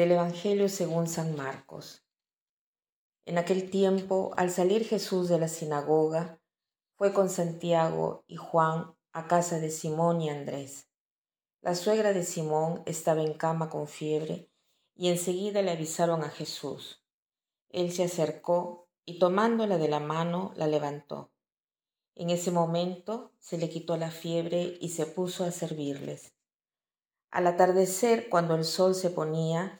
Del Evangelio según San Marcos. En aquel tiempo, al salir Jesús de la sinagoga, fue con Santiago y Juan a casa de Simón y Andrés. La suegra de Simón estaba en cama con fiebre y enseguida le avisaron a Jesús. Él se acercó y tomándola de la mano la levantó. En ese momento se le quitó la fiebre y se puso a servirles. Al atardecer, cuando el sol se ponía,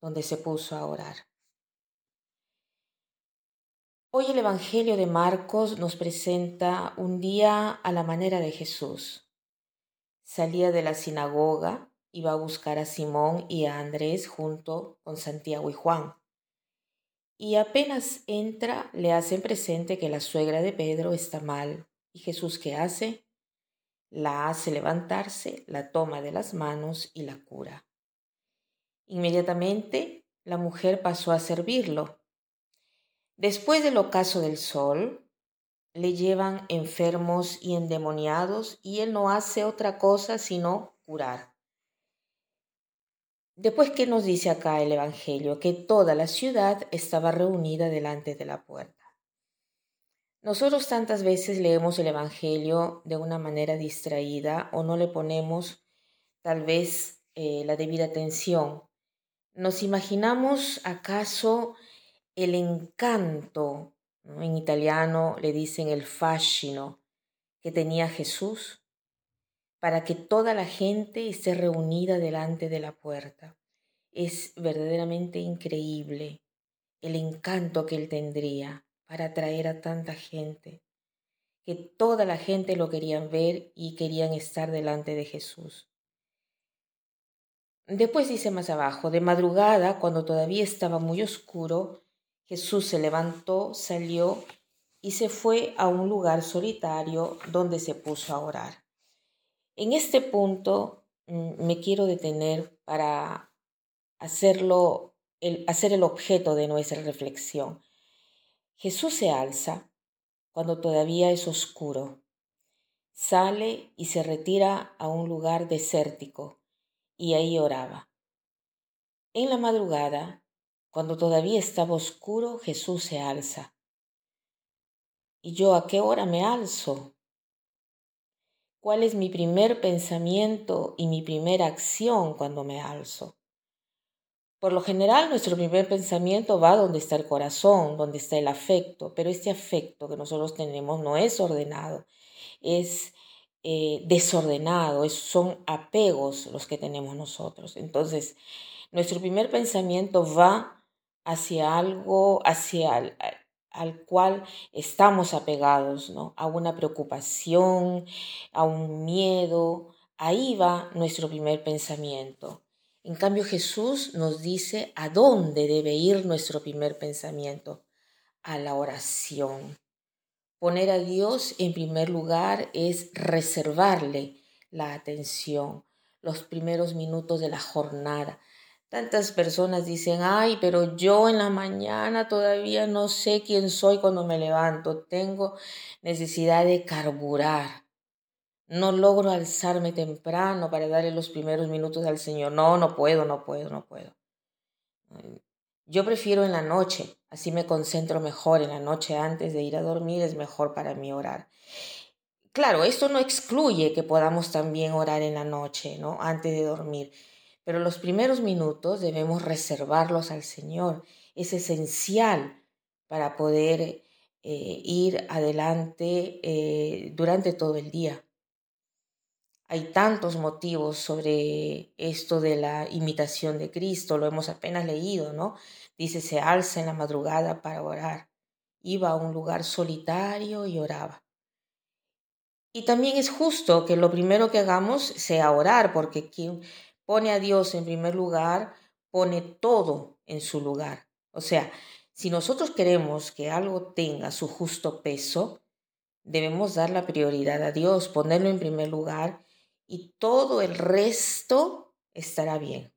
donde se puso a orar. Hoy el Evangelio de Marcos nos presenta un día a la manera de Jesús. Salía de la sinagoga, iba a buscar a Simón y a Andrés junto con Santiago y Juan. Y apenas entra, le hacen presente que la suegra de Pedro está mal. ¿Y Jesús qué hace? la hace levantarse, la toma de las manos y la cura. Inmediatamente la mujer pasó a servirlo. Después del ocaso del sol, le llevan enfermos y endemoniados y él no hace otra cosa sino curar. Después, ¿qué nos dice acá el Evangelio? Que toda la ciudad estaba reunida delante de la puerta. Nosotros tantas veces leemos el Evangelio de una manera distraída o no le ponemos tal vez eh, la debida atención. ¿Nos imaginamos acaso el encanto, en italiano le dicen el fascino, que tenía Jesús para que toda la gente esté reunida delante de la puerta? Es verdaderamente increíble el encanto que él tendría para atraer a tanta gente, que toda la gente lo querían ver y querían estar delante de Jesús. Después dice más abajo, de madrugada, cuando todavía estaba muy oscuro, Jesús se levantó, salió y se fue a un lugar solitario donde se puso a orar. En este punto mm, me quiero detener para hacerlo, el, hacer el objeto de nuestra reflexión. Jesús se alza cuando todavía es oscuro. Sale y se retira a un lugar desértico y ahí oraba. En la madrugada, cuando todavía estaba oscuro, Jesús se alza. ¿Y yo a qué hora me alzo? ¿Cuál es mi primer pensamiento y mi primera acción cuando me alzo? Por lo general, nuestro primer pensamiento va donde está el corazón, donde está el afecto, pero este afecto que nosotros tenemos no es ordenado, es eh, desordenado, son apegos los que tenemos nosotros. Entonces, nuestro primer pensamiento va hacia algo, hacia al, al cual estamos apegados, ¿no? A una preocupación, a un miedo. Ahí va nuestro primer pensamiento. En cambio, Jesús nos dice a dónde debe ir nuestro primer pensamiento, a la oración. Poner a Dios en primer lugar es reservarle la atención, los primeros minutos de la jornada. Tantas personas dicen, ay, pero yo en la mañana todavía no sé quién soy cuando me levanto, tengo necesidad de carburar. No logro alzarme temprano para darle los primeros minutos al Señor. No, no puedo, no puedo, no puedo. Yo prefiero en la noche, así me concentro mejor en la noche antes de ir a dormir, es mejor para mí orar. Claro, esto no excluye que podamos también orar en la noche, ¿no? Antes de dormir, pero los primeros minutos debemos reservarlos al Señor. Es esencial para poder eh, ir adelante eh, durante todo el día. Hay tantos motivos sobre esto de la imitación de Cristo, lo hemos apenas leído, ¿no? Dice, se alza en la madrugada para orar. Iba a un lugar solitario y oraba. Y también es justo que lo primero que hagamos sea orar, porque quien pone a Dios en primer lugar pone todo en su lugar. O sea, si nosotros queremos que algo tenga su justo peso, debemos dar la prioridad a Dios, ponerlo en primer lugar y todo el resto estará bien.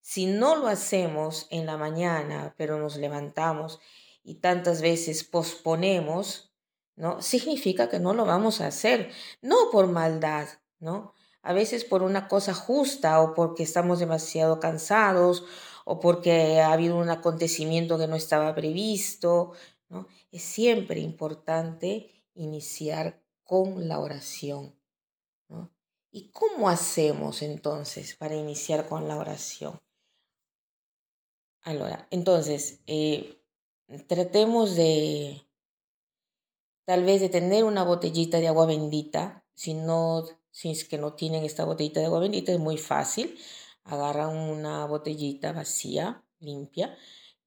Si no lo hacemos en la mañana, pero nos levantamos y tantas veces posponemos, ¿no? Significa que no lo vamos a hacer, no por maldad, ¿no? A veces por una cosa justa o porque estamos demasiado cansados o porque ha habido un acontecimiento que no estaba previsto, ¿no? Es siempre importante iniciar con la oración. ¿Y cómo hacemos entonces para iniciar con la oración? Ahora, entonces, eh, tratemos de tal vez de tener una botellita de agua bendita. Si no, si es que no tienen esta botellita de agua bendita, es muy fácil. Agarran una botellita vacía, limpia,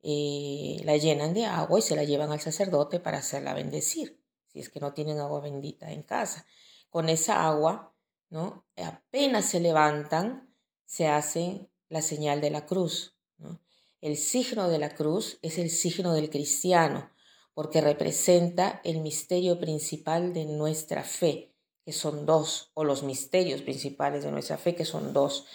eh, la llenan de agua y se la llevan al sacerdote para hacerla bendecir. Si es que no tienen agua bendita en casa. Con esa agua, ¿no? Apenas se levantan, se hace la señal de la cruz. El signo de la cruz es el signo del cristiano, porque representa el misterio principal de nuestra fe, que son dos, o los misterios principales de nuestra fe, que son dos,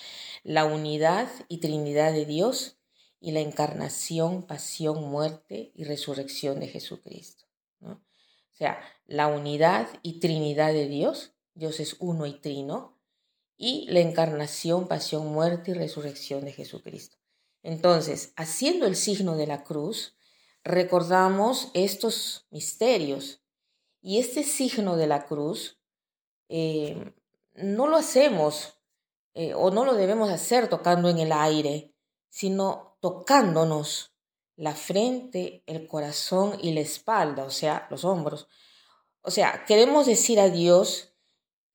la unidad y trinidad de Dios y la encarnación, pasión, muerte y resurrección de Jesucristo. O sea, la unidad y trinidad de Dios, Dios es uno y trino, y la encarnación, pasión, muerte y resurrección de Jesucristo. Entonces, haciendo el signo de la cruz, recordamos estos misterios. Y este signo de la cruz eh, no lo hacemos eh, o no lo debemos hacer tocando en el aire, sino tocándonos la frente, el corazón y la espalda, o sea, los hombros. O sea, queremos decir a Dios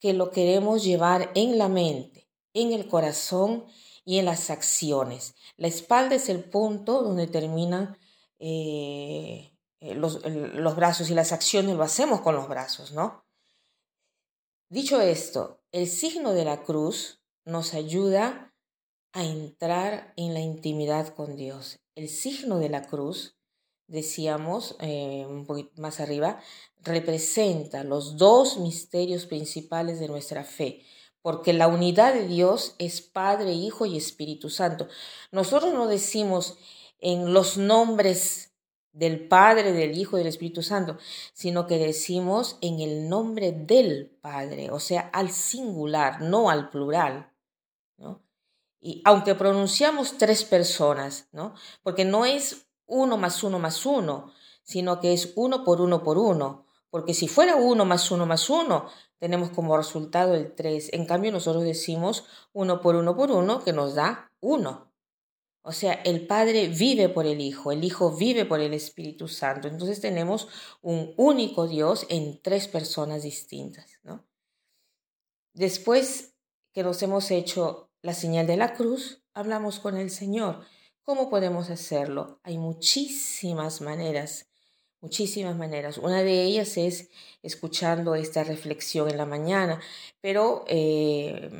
que lo queremos llevar en la mente, en el corazón y en las acciones. La espalda es el punto donde terminan eh, los, los brazos y las acciones lo hacemos con los brazos, ¿no? Dicho esto, el signo de la cruz nos ayuda a entrar en la intimidad con Dios. El signo de la cruz, decíamos eh, un poquito más arriba, representa los dos misterios principales de nuestra fe porque la unidad de Dios es Padre, Hijo y Espíritu Santo. Nosotros no decimos en los nombres del Padre, del Hijo y del Espíritu Santo, sino que decimos en el nombre del Padre, o sea, al singular, no al plural. ¿no? Y aunque pronunciamos tres personas, ¿no? porque no es uno más uno más uno, sino que es uno por uno por uno, porque si fuera uno más uno más uno, tenemos como resultado el 3. En cambio, nosotros decimos 1 por 1 por 1 que nos da 1. O sea, el Padre vive por el Hijo, el Hijo vive por el Espíritu Santo. Entonces tenemos un único Dios en tres personas distintas. Después que nos hemos hecho la señal de la cruz, hablamos con el Señor. ¿Cómo podemos hacerlo? Hay muchísimas maneras muchísimas maneras. Una de ellas es escuchando esta reflexión en la mañana, pero eh,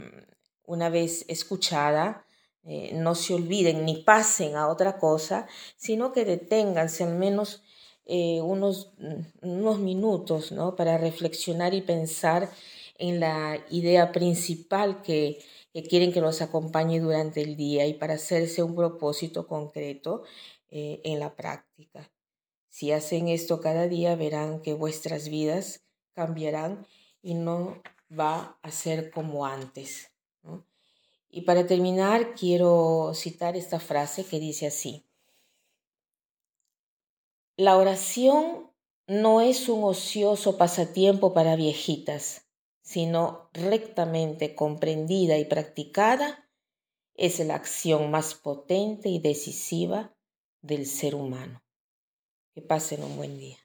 una vez escuchada, eh, no se olviden ni pasen a otra cosa, sino que deténganse al menos eh, unos, unos minutos ¿no? para reflexionar y pensar en la idea principal que, quieren que los acompañe durante el día y para hacerse un propósito concreto en la práctica. Si hacen esto cada día, verán que vuestras vidas cambiarán y no va a ser como antes. Y para terminar, quiero citar esta frase que dice así. La oración no es un ocioso pasatiempo para viejitas, sino rectamente comprendida y practicada, es la acción más potente y decisiva del ser humano. Que pasen un buen día.